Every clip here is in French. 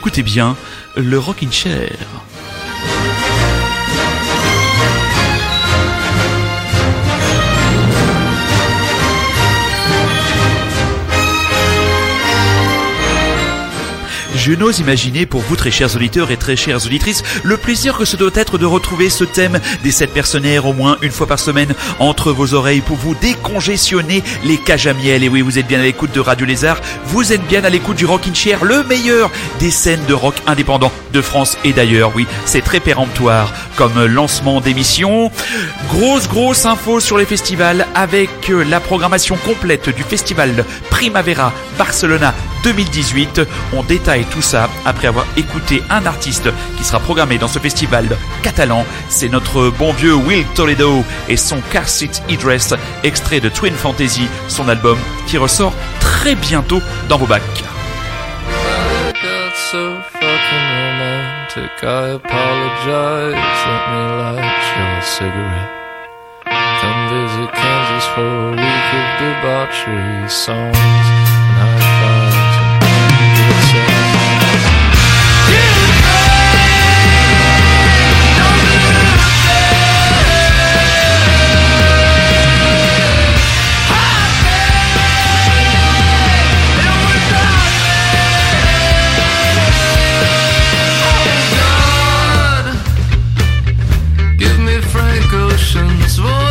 écoutez bien le Rockin' Chair. Je n'ose imaginer pour vous, très chers auditeurs et très chères auditrices, le plaisir que ce doit être de retrouver ce thème des sept personnaires au moins une fois par semaine entre vos oreilles pour vous décongestionner les cages à miel. Et oui, vous êtes bien à l'écoute de Radio Lézard, vous êtes bien à l'écoute du Rockin' Chair, le meilleur des scènes de rock indépendant de France et d'ailleurs. Oui, c'est très péremptoire comme lancement d'émission. Grosse, grosse info sur les festivals avec la programmation complète du festival Primavera Barcelona 2018. On détaille tout ça après avoir écouté un artiste qui sera programmé dans ce festival catalan. C'est notre bon vieux Will Toledo et son Car Seat E-Dress, extrait de Twin Fantasy, son album qui ressort très bientôt dans vos bacs. It's.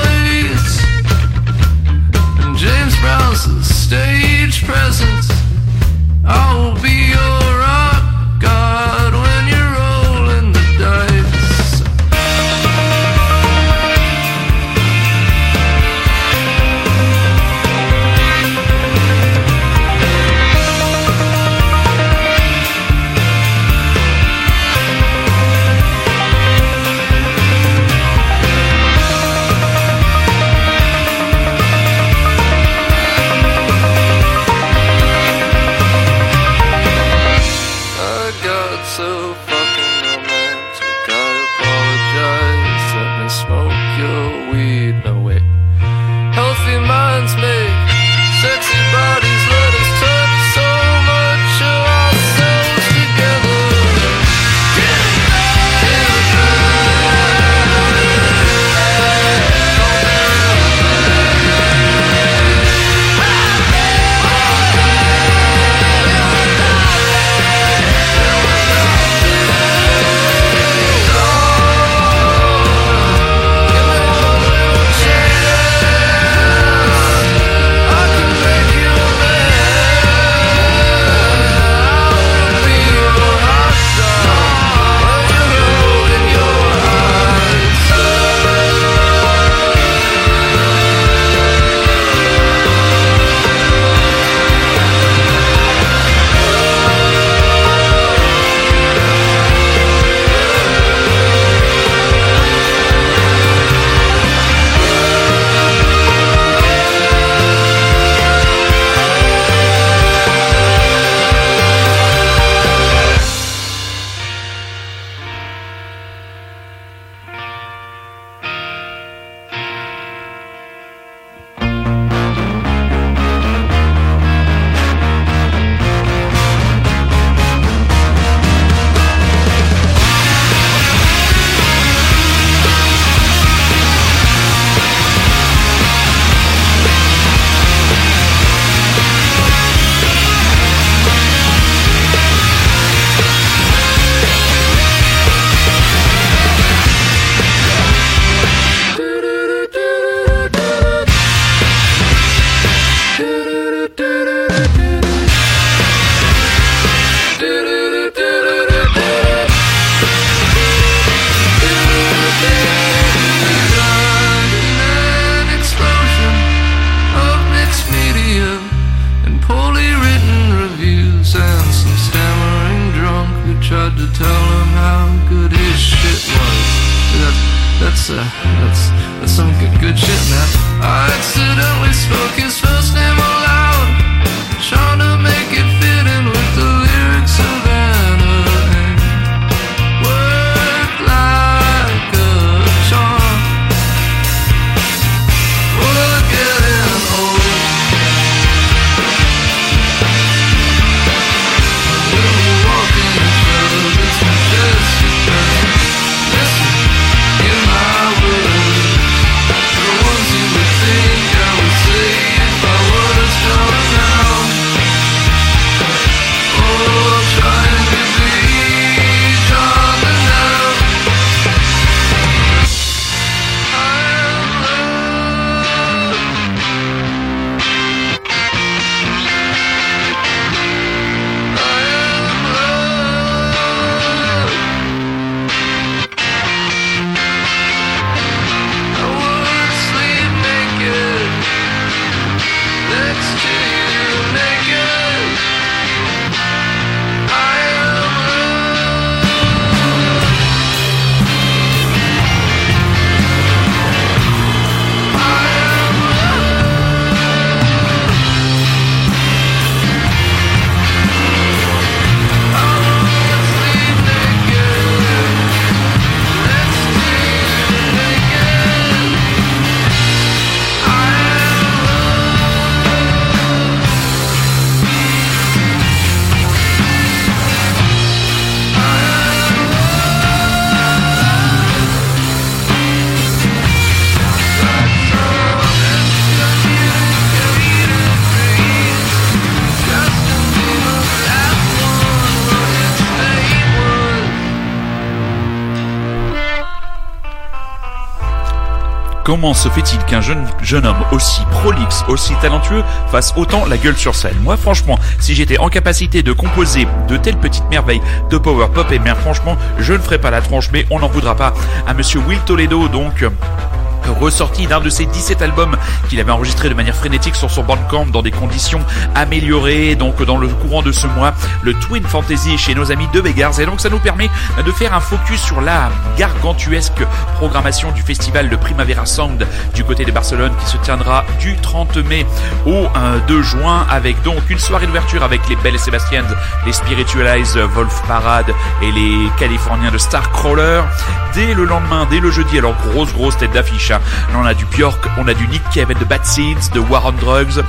Comment se fait-il qu'un jeune, jeune homme aussi prolixe, aussi talentueux, fasse autant la gueule sur scène? Moi, franchement, si j'étais en capacité de composer de telles petites merveilles de power pop, et eh bien franchement, je ne ferai pas la tronche, mais on n'en voudra pas à monsieur Will Toledo, donc ressorti d'un de ses 17 albums qu'il avait enregistré de manière frénétique sur son Bandcamp dans des conditions améliorées. Donc dans le courant de ce mois, le Twin Fantasy chez nos amis de Begars. Et donc ça nous permet de faire un focus sur la gargantuesque programmation du festival de Primavera Sound du côté de Barcelone qui se tiendra du 30 mai au 2 euh, juin avec donc une soirée d'ouverture avec les Belles Sebastians, les Spiritualize, Wolf Parade et les Californiens de Starcrawler. Dès le lendemain, dès le jeudi, alors grosse grosse tête d'affiche Là, on a du Björk, on a du Nick Cave de Bad Seeds, de War on Drugs.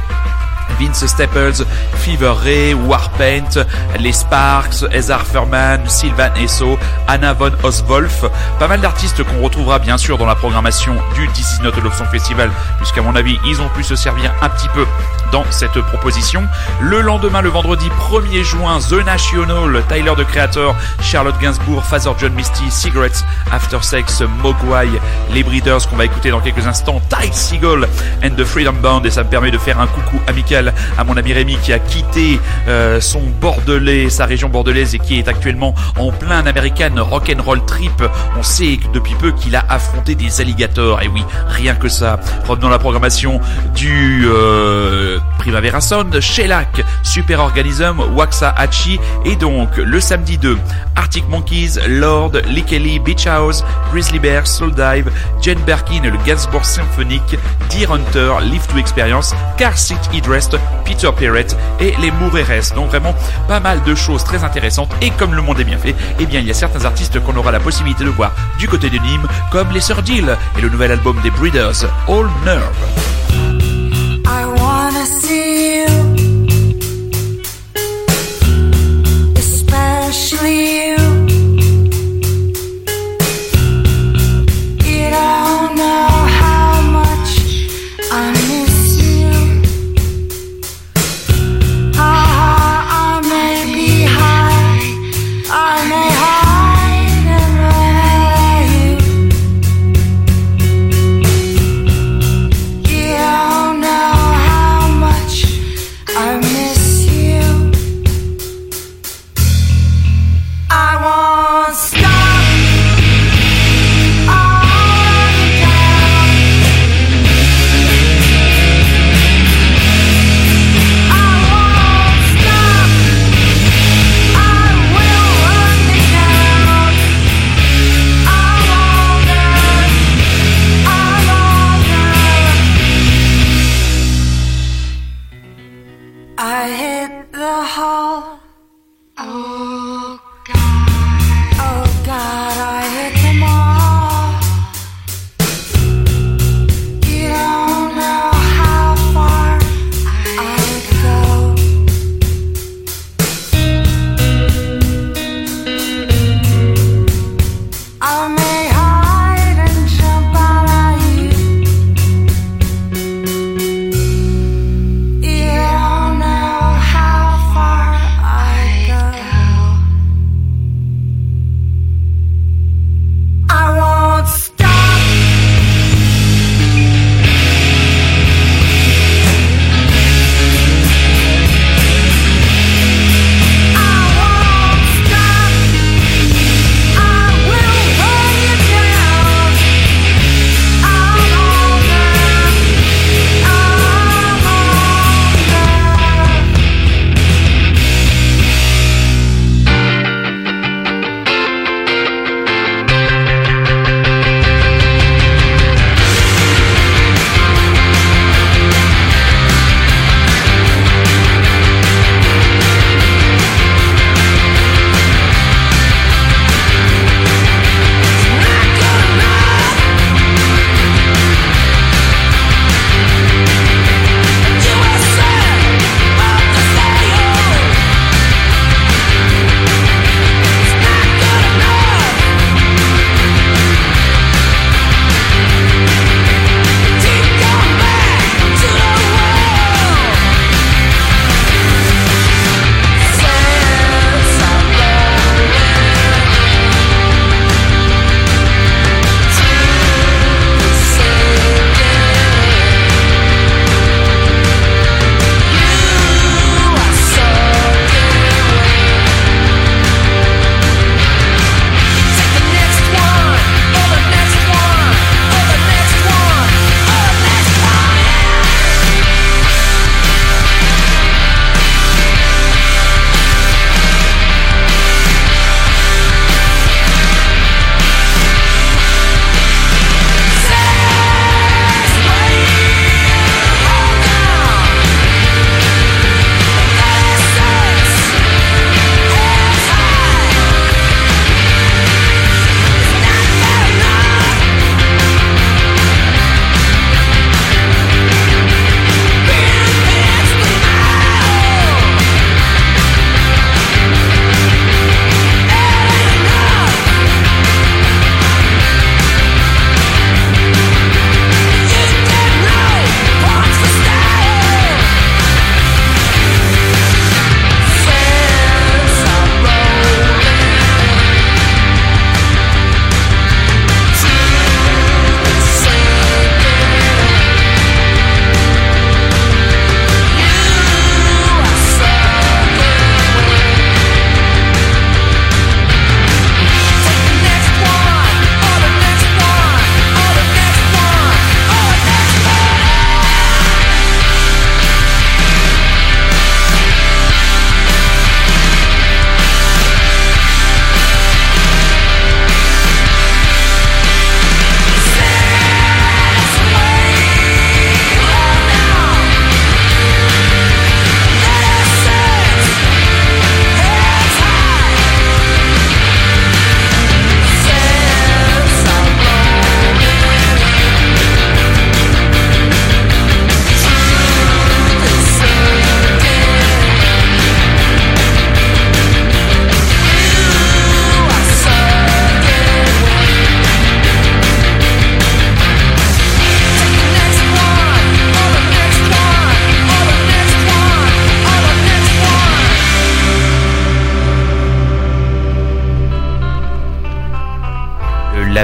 Vince Staples, Fever Ray, Warpaint, Les Sparks, Ezar Furman, Sylvan Esso, Anna von Oswolf. Pas mal d'artistes qu'on retrouvera bien sûr dans la programmation du This Is Not Love Festival, puisqu'à mon avis, ils ont pu se servir un petit peu dans cette proposition. Le lendemain, le vendredi 1er juin, The National, Tyler the Creator, Charlotte Gainsbourg, Father John Misty, Cigarettes, After Sex, Mogwai, les Breeders qu'on va écouter dans quelques instants, Ty Seagull and the Freedom Band et ça me permet de faire un coucou amical à mon ami Rémi qui a quitté euh, son Bordelais, sa région bordelaise et qui est actuellement en plein American rock'n'roll trip. On sait depuis peu qu'il a affronté des alligators et oui, rien que ça. Revenons à la programmation du euh, Primavera Sound, Shellac, Super Organism, Waxa Hachi et donc le samedi 2, Arctic Monkeys, Lord, Lee Kelly, Beach House, Grizzly Bear, Soul Dive, Jen Berkin le Gainsbourg Symphonic, Deer Hunter, Live to Experience, Car Seat Headrest, Peter Perrett et les Moureres. Donc vraiment pas mal de choses très intéressantes et comme le monde est bien fait, eh bien il y a certains artistes qu'on aura la possibilité de voir du côté de Nîmes comme les Sœurs Dill et le nouvel album des Breeders, All Nerve.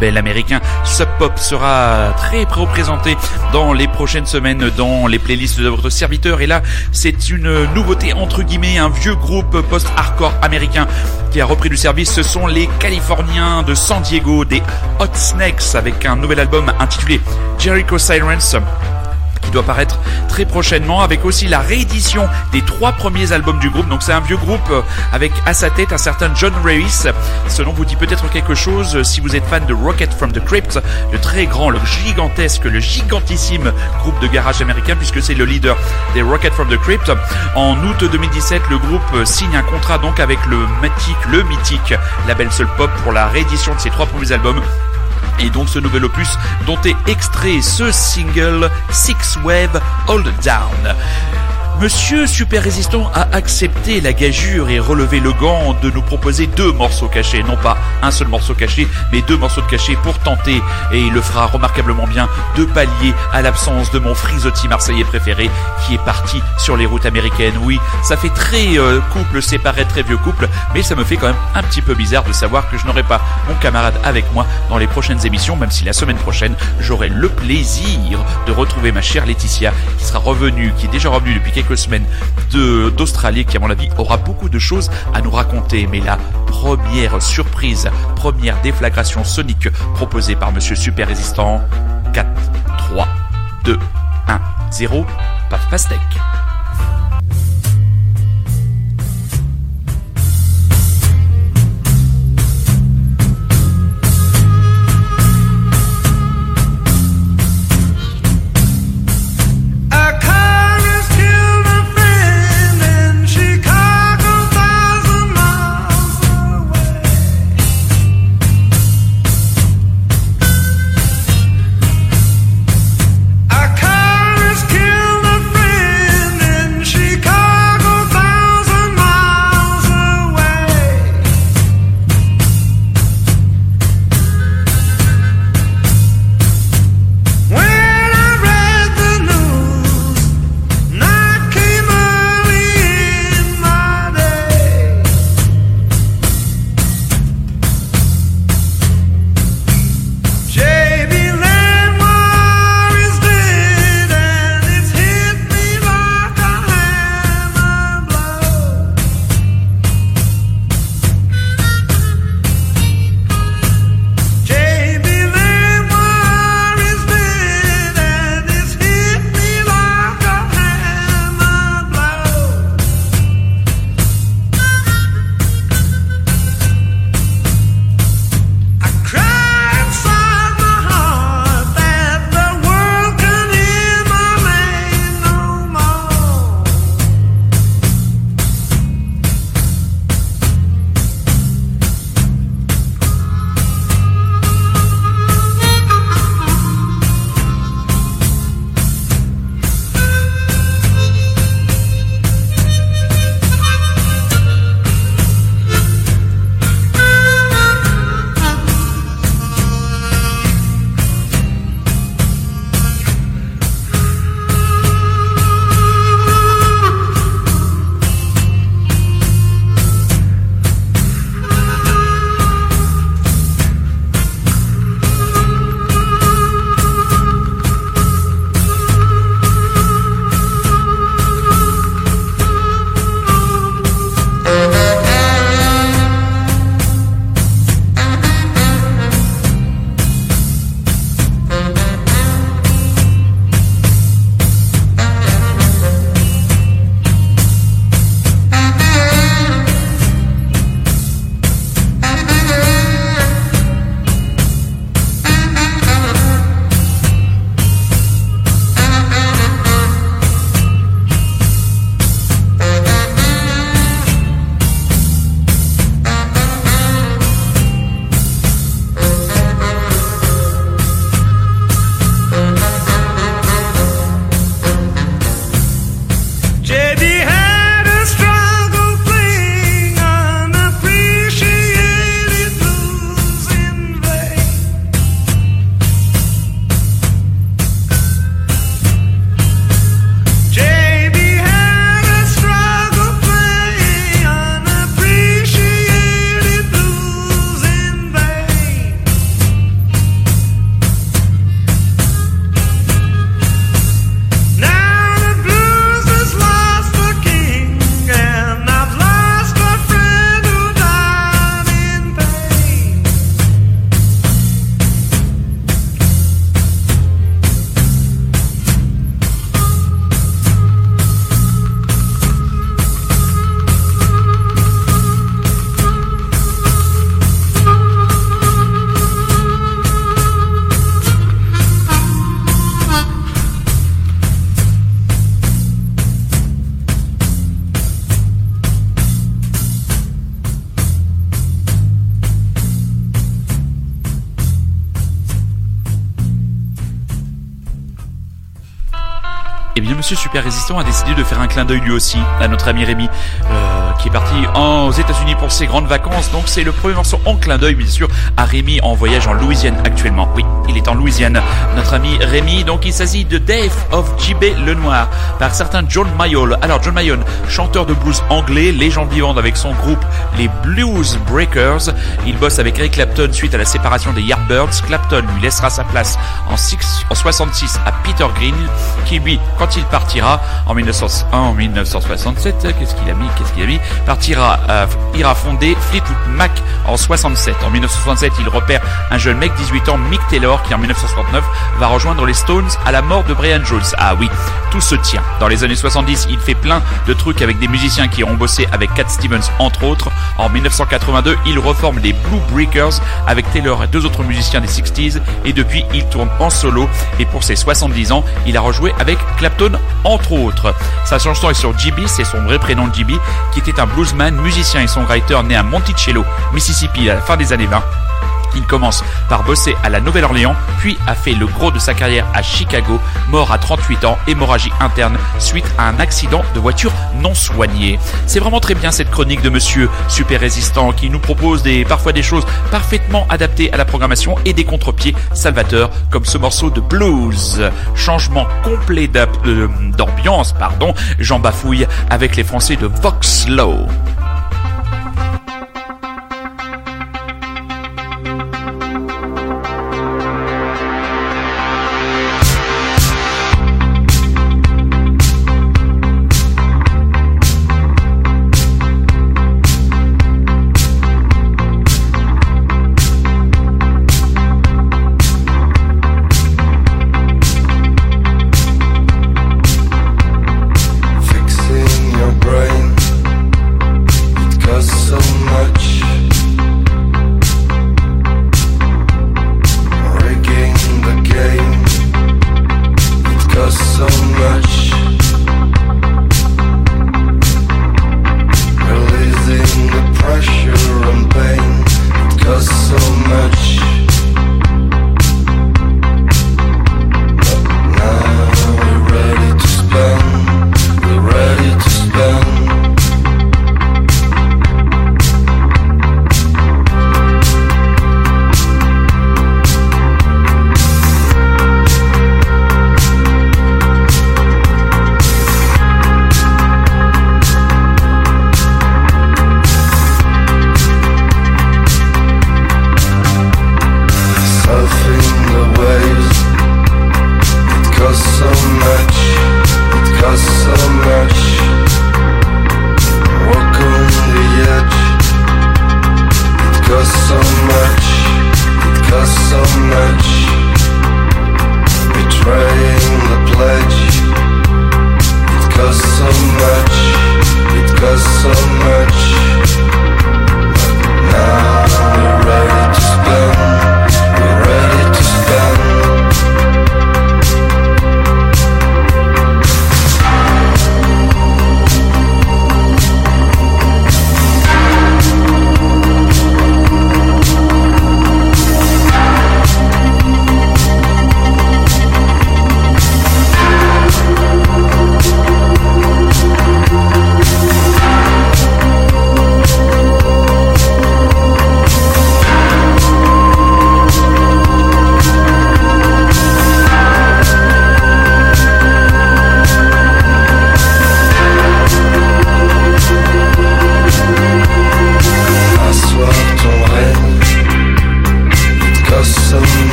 Label américain Sub Pop sera très représenté dans les prochaines semaines dans les playlists de votre serviteur. Et là, c'est une nouveauté entre guillemets, un vieux groupe post-hardcore américain qui a repris du service. Ce sont les Californiens de San Diego, des Hot Snakes, avec un nouvel album intitulé Jericho Sirens doit paraître très prochainement avec aussi la réédition des trois premiers albums du groupe. Donc c'est un vieux groupe euh, avec à sa tête un certain John Reis. Ce nom vous dit peut-être quelque chose euh, si vous êtes fan de Rocket from the Crypt, le très grand, le gigantesque, le gigantissime groupe de garage américain puisque c'est le leader des Rocket from the Crypt. En août 2017, le groupe euh, signe un contrat donc avec le mythique, le mythique label Soul Pop pour la réédition de ses trois premiers albums et donc ce nouvel opus dont est extrait ce single Six Wave Hold Down. Monsieur Super Résistant a accepté la gageure et relevé le gant de nous proposer deux morceaux cachés, non pas un seul morceau caché, mais deux morceaux de cachés pour tenter, et il le fera remarquablement bien, de pallier à l'absence de mon frisotti marseillais préféré qui est parti sur les routes américaines. Oui, ça fait très euh, couple séparé, très vieux couple, mais ça me fait quand même un petit peu bizarre de savoir que je n'aurai pas mon camarade avec moi dans les prochaines émissions, même si la semaine prochaine j'aurai le plaisir de retrouver ma chère Laetitia qui sera revenue, qui est déjà revenue depuis quelques semaine d'Australie qui à mon avis aura beaucoup de choses à nous raconter. Mais la première surprise, première déflagration sonique proposée par Monsieur Super Résistant, 4, 3, 2, 1, 0, paf pastèque. Super Résistant a décidé de faire un clin d'œil lui aussi à notre ami Rémi, euh, qui est parti aux États-Unis pour ses grandes vacances. Donc c'est le premier morceau en clin d'œil, bien sûr, à Rémi en voyage en Louisiane actuellement. Oui, il est en Louisiane, notre ami Rémi. Donc il s'agit de Dave of JB Lenoir par certains John Mayall. Alors John Mayall, chanteur de blues anglais, légende vivante avec son groupe les Blues Breakers. Il bosse avec Eric Clapton suite à la séparation des Yardbirds. Clapton lui laissera sa place en, en 66 à Peter Green, qui lui, quand il partira en, 1901, en 1967, qu'est-ce qu'il a mis, qu'est-ce qu'il a mis, partira, euh, ira fonder Fleetwood Mac en 67. En 1967, il repère un jeune mec 18 ans, Mick Taylor, qui en 1969 va rejoindre les Stones à la mort de Brian Jones. Ah oui, tout se tient. Dans les années 70, il fait plein de trucs avec des musiciens qui ont bossé avec Cat Stevens entre autres. En 1982, il reforme les Blue Breakers avec Taylor et deux autres musiciens des 60s et depuis il tourne en solo et pour ses 70 ans, il a rejoué avec Clapton entre autres. Sa chanson est sur GB, c'est son vrai prénom GB, qui était bluesman, musicien et songwriter né à Monticello, Mississippi à la fin des années 20 il commence par bosser à la Nouvelle-Orléans, puis a fait le gros de sa carrière à Chicago, mort à 38 ans, hémorragie interne suite à un accident de voiture non soigné. C'est vraiment très bien cette chronique de monsieur super résistant qui nous propose des, parfois des choses parfaitement adaptées à la programmation et des contre-pieds salvateurs comme ce morceau de blues. Changement complet d'ambiance, pardon, j'en bafouille avec les Français de Voxlow.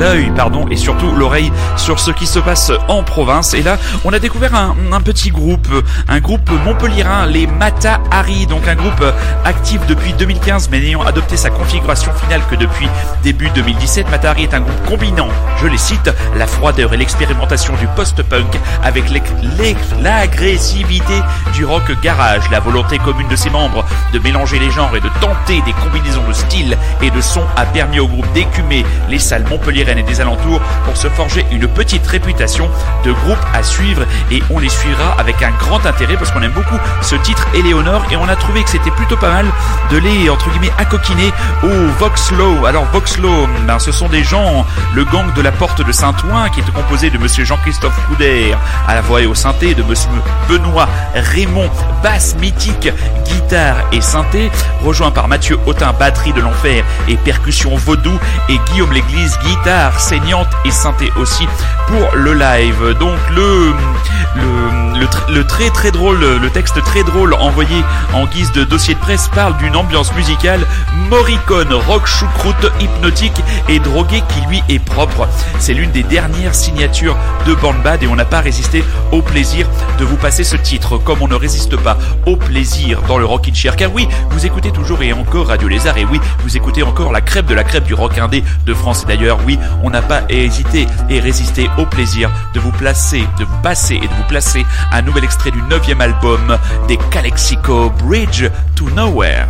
L'œil, pardon, et surtout l'oreille sur ce qui se passe en province. Et là, on a découvert un, petit groupe, un groupe montpellierin, les Mata Hari, donc un groupe actif depuis 2015, mais n'ayant adopté sa configuration finale que depuis début 2017. Mata Hari est un groupe combinant, je les cite, la froideur et l'expérimentation du post-punk avec l'agressivité du rock garage, la volonté commune de ses membres de mélanger les genres et de tenter des combinaisons de styles et de sons a permis au groupe d'écumer les salles et des alentours pour se forger une petite réputation de groupe à suivre et on les suivra avec un grand intérêt parce qu'on aime beaucoup ce titre Éléonore et on a trouvé que c'était plutôt pas mal de les entre guillemets accoquiner au Voxlow. Alors Voxlow, ben, ce sont des gens, le gang de la porte de Saint-Ouen qui est composé de monsieur Jean-Christophe Couder à la voix et au synthé, de monsieur Benoît Raymond, basse mythique, guitare et synthé, rejoint par Mathieu Autin, batterie de l'enfer et percussion vaudou et Guillaume L'église, guitare saignante et synthé aussi pour le live. Donc le, le, le, très très drôle, le texte très drôle envoyé en guise de dossier de presse parle d'une ambiance musicale moricone, rock choucroute, hypnotique et drogué qui lui est propre. C'est l'une des dernières signatures de Bad et on n'a pas résisté au plaisir de vous passer ce titre, comme on ne résiste pas au plaisir dans le Rock in Chair. Car oui, vous écoutez toujours et encore Radio Lézard et oui, vous écoutez encore la crêpe de la crêpe du rock indé de France. Et d'ailleurs, oui, on n'a pas hésité et résisté au plaisir de vous placer, de passer et de vous placer un nouvel extrait du neuvième album des Calexico Bridge to Nowhere.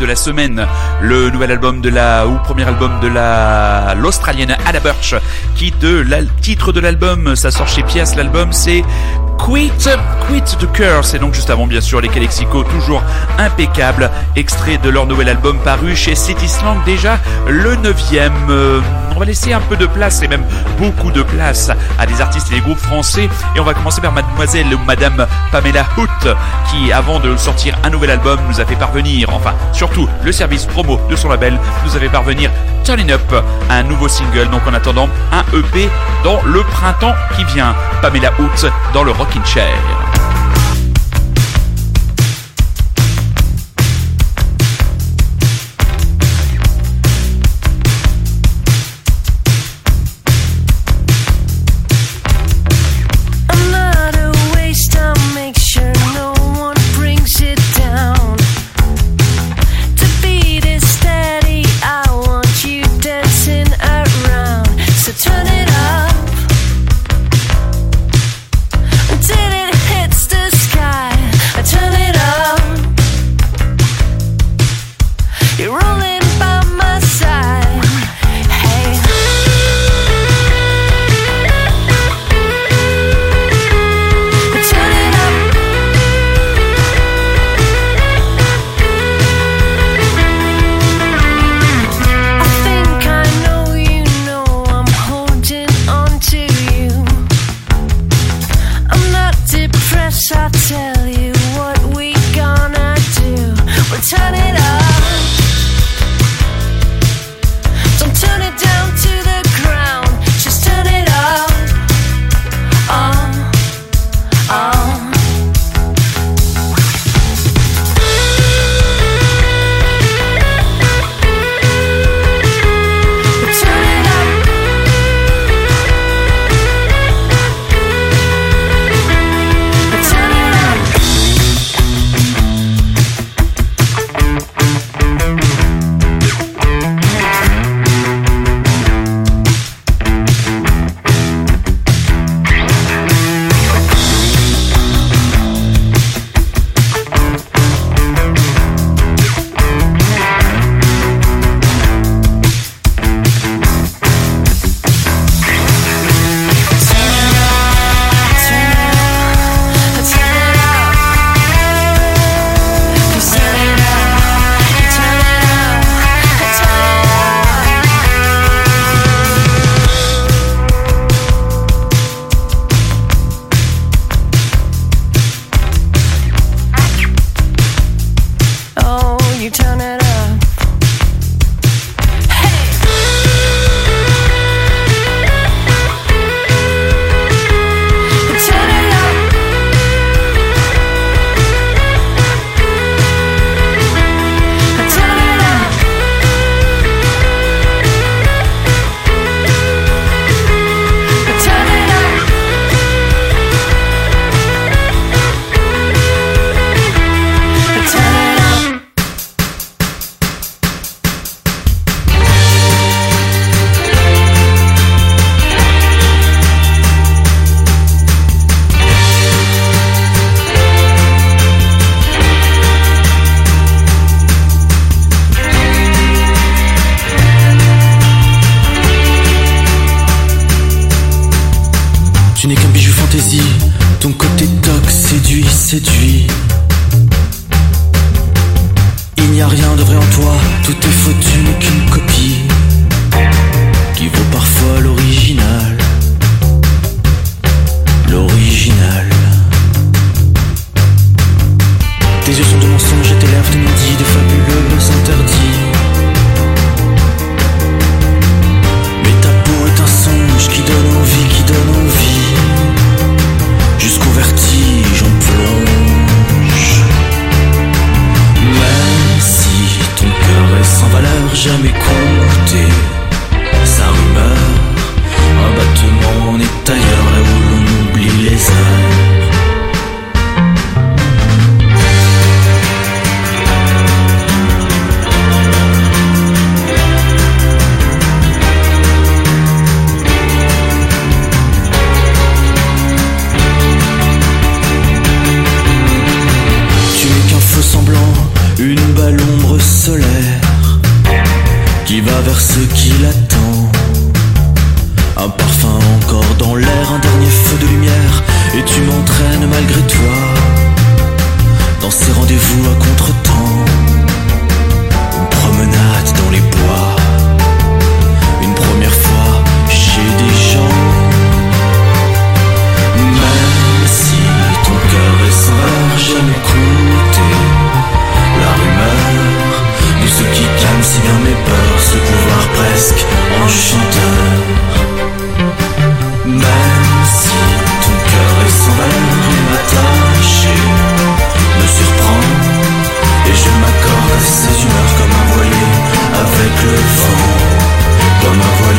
De la semaine. Le nouvel album de la, ou premier album de la, l'Australienne Ada Birch, qui de la, titre de l'album, ça sort chez Pias, l'album c'est Quit, Quit the Curse, et donc juste avant bien sûr les Calexico, toujours impeccable, extrait de leur nouvel album paru chez City Slang, déjà le neuvième. Euh, on va laisser un peu de place, et même beaucoup de place, à des artistes et des groupes français, et on va commencer par mademoiselle ou madame Pamela Hoot, qui avant de sortir un nouvel album nous a fait parvenir, enfin surtout le service promo de son label, nous avait parvenir Turning Up, un nouveau single, donc en attendant un EP dans le printemps qui vient. Pamela Hoot dans le Rockin' Chair. Qui va vers ceux qui l'attend. Un parfum encore dans l'air, un dernier feu de lumière, et tu m'entraînes malgré toi dans ces rendez-vous à contre-temps. Une promenade dans les bois, une première fois chez des gens. Même si ton cœur est sans j'aime écouter la rumeur de ce qui calme si bien mes peurs, ce presque enchanteur. Même si ton cœur est sans valeur, il m'attache me surprend Et je m'accorde à ces humeurs comme un voilier avec le vent Comme un voilier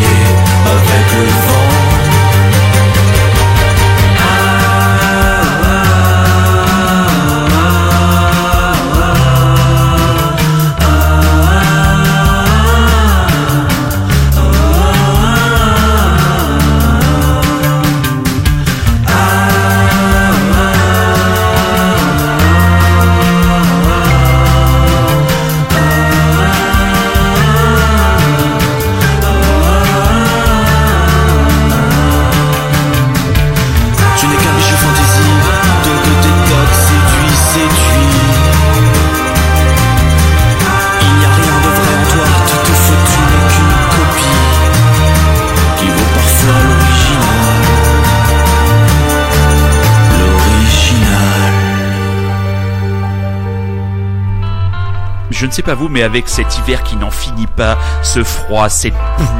sais pas vous, mais avec cet hiver qui n'en finit pas, ce froid, cette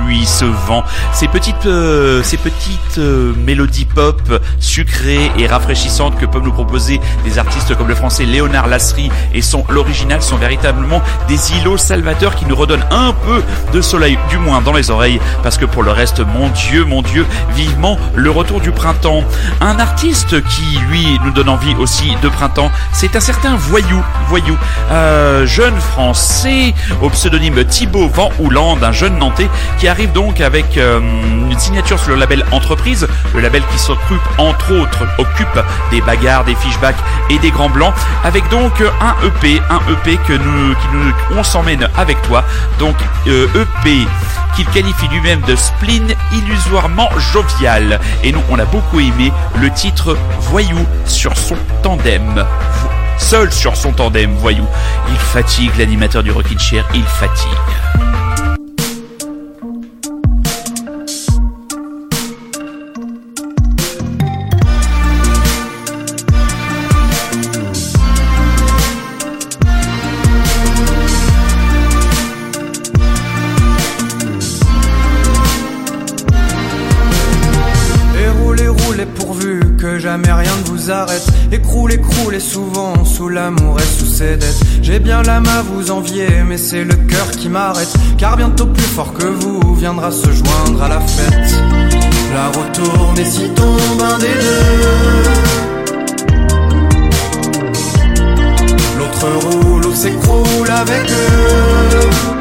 pluie, ce vent, ces petites, euh, ces petites euh, mélodies pop sucrées et rafraîchissantes que peuvent nous proposer des artistes comme le français Léonard Lasserie et son l'original sont véritablement des îlots salvateurs qui nous redonnent un peu de soleil, du moins dans les oreilles, parce que pour le reste, mon Dieu, mon Dieu, vivement le retour du printemps. Un artiste qui, lui, nous donne envie aussi de printemps, c'est un certain Voyou, Voyou, euh, jeune français au pseudonyme Thibaut Van Houland, un jeune Nantais qui arrive donc avec euh, une signature sur le label Entreprise, le label qui s'occupe entre autres occupe des bagarres, des fishbacks et des grands blancs, avec donc un EP, un EP que nous, on s'emmène avec toi, donc euh, EP qu'il qualifie lui-même de spleen illusoirement jovial. Et nous, on a beaucoup aimé le titre Voyou sur son tandem seul sur son tandem, voyou. Il fatigue l'animateur du Rockin' Chair, il fatigue. Écroule, écroule et souvent sous l'amour et sous ses dettes. J'ai bien l'âme à vous envier, mais c'est le cœur qui m'arrête. Car bientôt plus fort que vous viendra se joindre à la fête. La retourne et si tombe un des deux. L'autre roule ou s'écroule avec eux.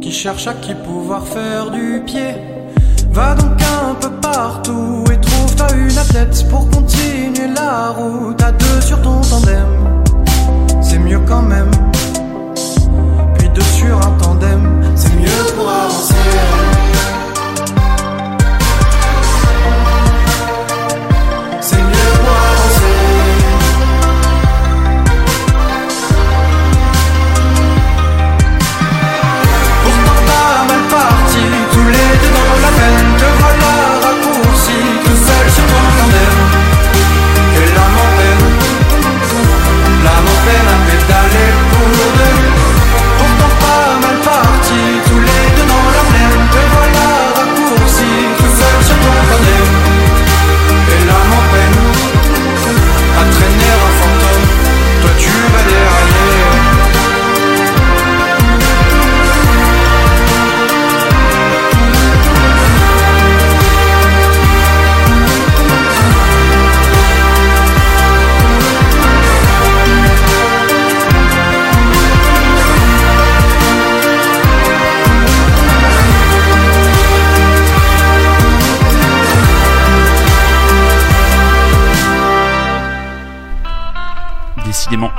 Qui cherchent à qui pouvoir faire du pied.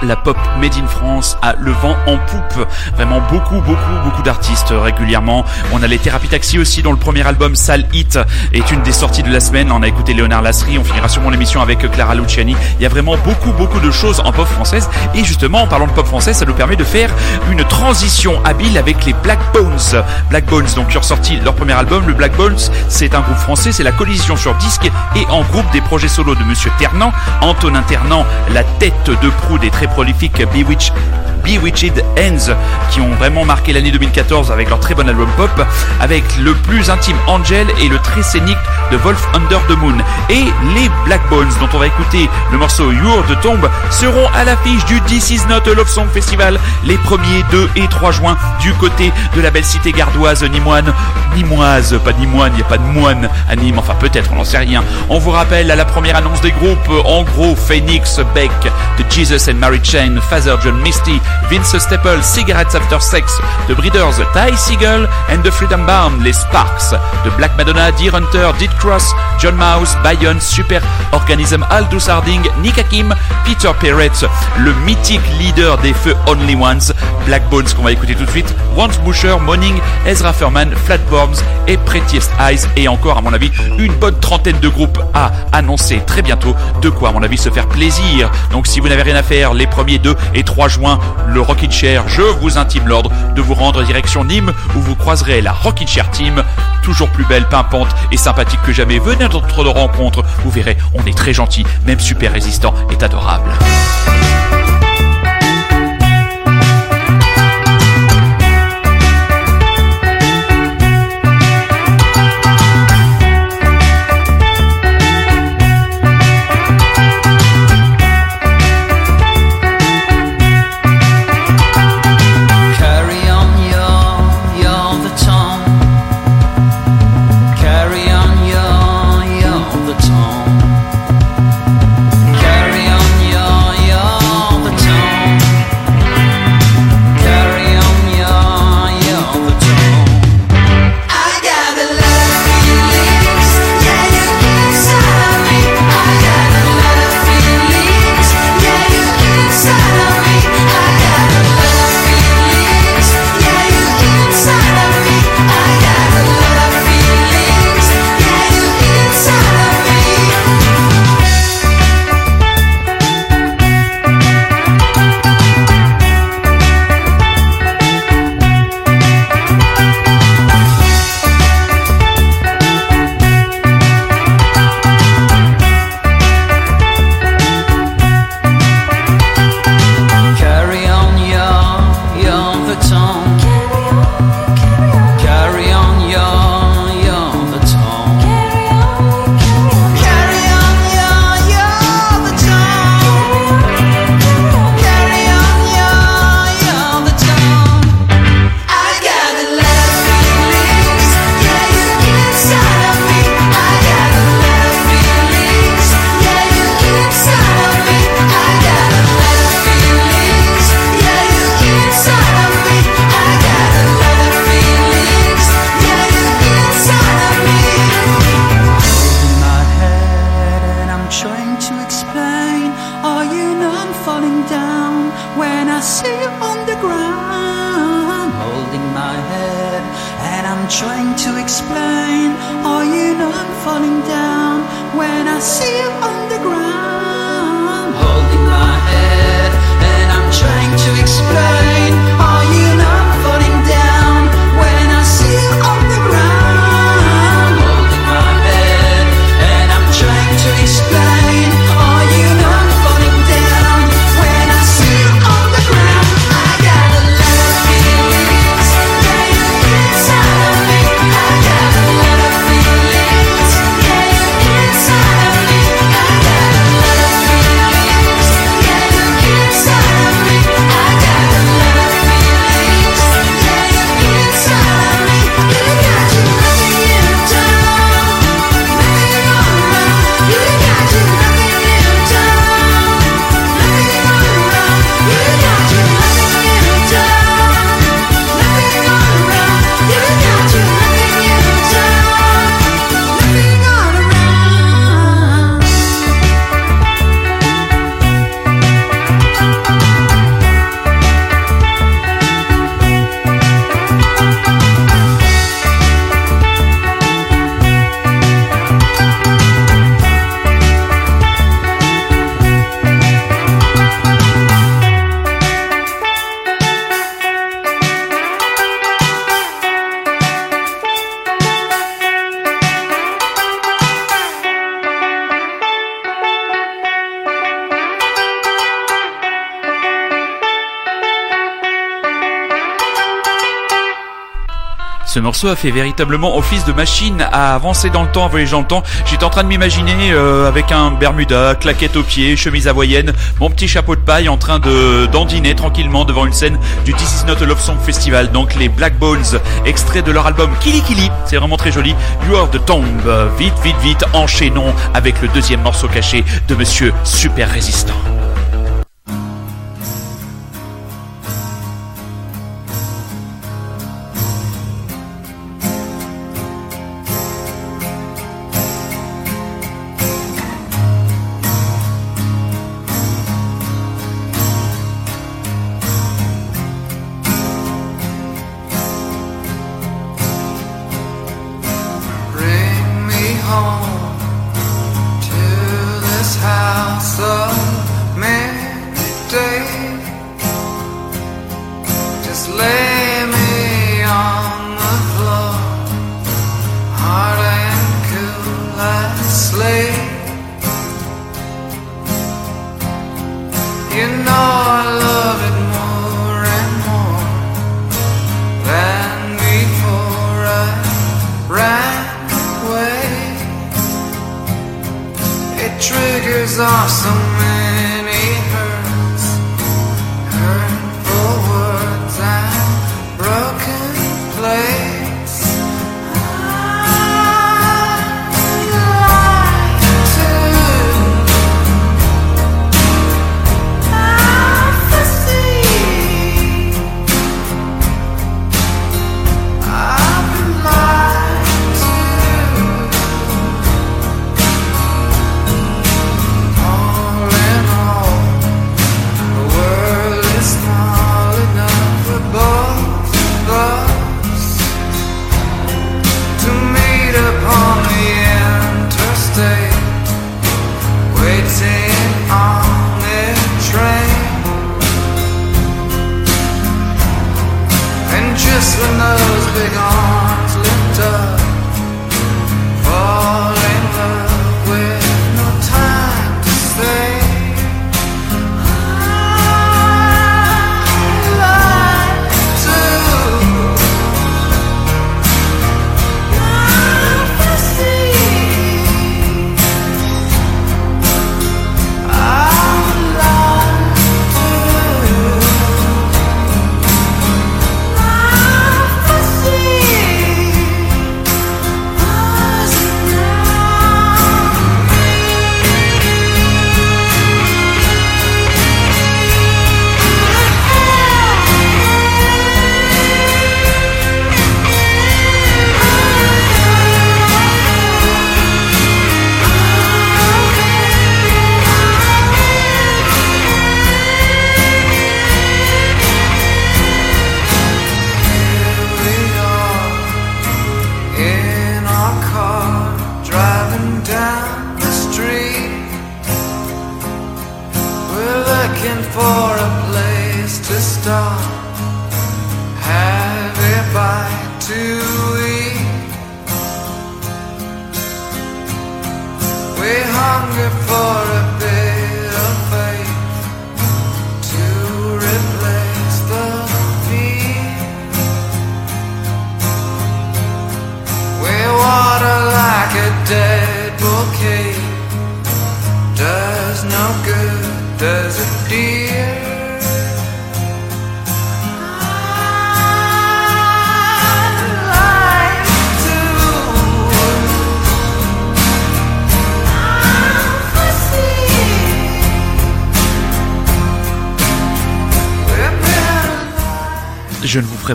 La pop made in France a le vent en poupe. Vraiment beaucoup, beaucoup, beaucoup d'artistes régulièrement. On a les Taxi aussi, dont le premier album Sale Hit est une des sorties de la semaine. On a écouté Léonard Lasserie, on finira sûrement l'émission avec Clara Luciani. Il y a vraiment beaucoup, beaucoup de choses en pop française. Et justement, en parlant de pop française, ça nous permet de faire une transition habile avec les Black Bones. Black Bones, donc, qui ont sorti leur premier album. Le Black Bones, c'est un groupe français, c'est la collision sur disque et en groupe des projets solos de Monsieur Ternant, Antonin Ternant, la tête de proue des très prolifiques Bewitch Bewitched Hands qui ont vraiment marqué l'année 2014 avec leur très bon album pop avec le plus intime Angel et le très scénique de Wolf Under the Moon et les Black Bones dont on va écouter le morceau You're de Tombe seront à l'affiche du This Is Not Love Song Festival les 1er, 2 et 3 juin du côté de la belle cité gardoise Nimoine Nimoise, pas Nimoine, il n'y a pas de moine à Nîmes, enfin peut-être, on n'en sait rien. On vous rappelle à la première annonce des groupes, en gros, Phoenix, Beck, The Jesus and Mary Chain, Father John Misty, Vince Staple, Cigarettes After Sex, The Breeders, Ty Siegel and The Freedom Bound, les Sparks, The Black Madonna, Deer Hunter, Dead Cross, John Mouse, Bayon, Super Organism, Aldous Harding, Nick Hakim, Peter Perrett, le mythique leader des feux Only Ones, Black Bones qu'on va écouter tout de suite, Once Busher, Morning, Ezra Furman, Flatworms et Prettiest Eyes et encore à mon avis une bonne trentaine de groupes à annoncer très bientôt de quoi à mon avis se faire plaisir. Donc si vous n'avez rien à faire les 1er 2 et 3 juin, le Rockin' Chair, je vous intime l'ordre de vous rendre direction Nîmes où vous croiserez la Rockin' Chair Team, toujours plus belle, pimpante et sympathique que jamais. Venez à notre rencontre, vous verrez, on est très gentil, même super résistant est adorable. perso a fait véritablement office de machine à avancer dans le temps, à voyager dans le temps. J'étais en train de m'imaginer euh, avec un Bermuda, claquette aux pieds, chemise à hawaïenne, mon petit chapeau de paille en train de dandiner tranquillement devant une scène du This Is Love Song Festival. Donc les Black Bones, extrait de leur album Kili Kili, c'est vraiment très joli. You Are the Tomb, vite, vite, vite, enchaînons avec le deuxième morceau caché de Monsieur Super Résistant.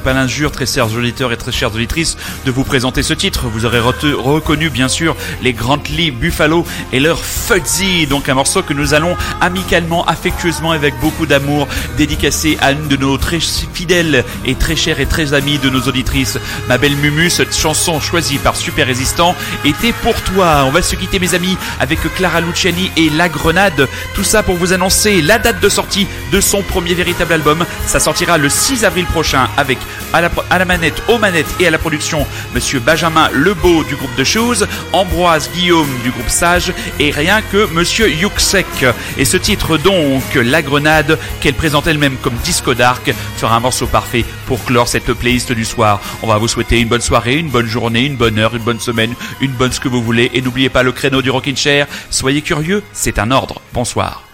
Pas l'injure, très chers auditeurs et très chères auditrices, de vous présenter ce titre. Vous aurez reconnu, bien sûr, les Grantley Buffalo et leur Fuzzy, donc un morceau que nous allons amicalement, affectueusement, avec beaucoup d'amour, dédicacer à une de nos très fidèles et très chères et très amies de nos auditrices. Ma belle Mumu, cette chanson choisie par Super Résistant était pour toi. On va se quitter, mes amis, avec Clara Luciani et La Grenade. Tout ça pour vous annoncer la date de sortie de son premier véritable album. Ça sortira le 6 avril prochain avec à la, manette, aux manettes et à la production Monsieur Benjamin Lebeau du groupe de Shoes, Ambroise Guillaume du groupe Sage et rien que Monsieur Yuxek. Et ce titre donc, La Grenade, qu'elle présente elle-même comme disco dark, fera un morceau parfait pour clore cette playlist du soir. On va vous souhaiter une bonne soirée, une bonne journée, une bonne heure, une bonne semaine, une bonne ce que vous voulez. Et n'oubliez pas le créneau du Rockin' Chair. Soyez curieux, c'est un ordre. Bonsoir.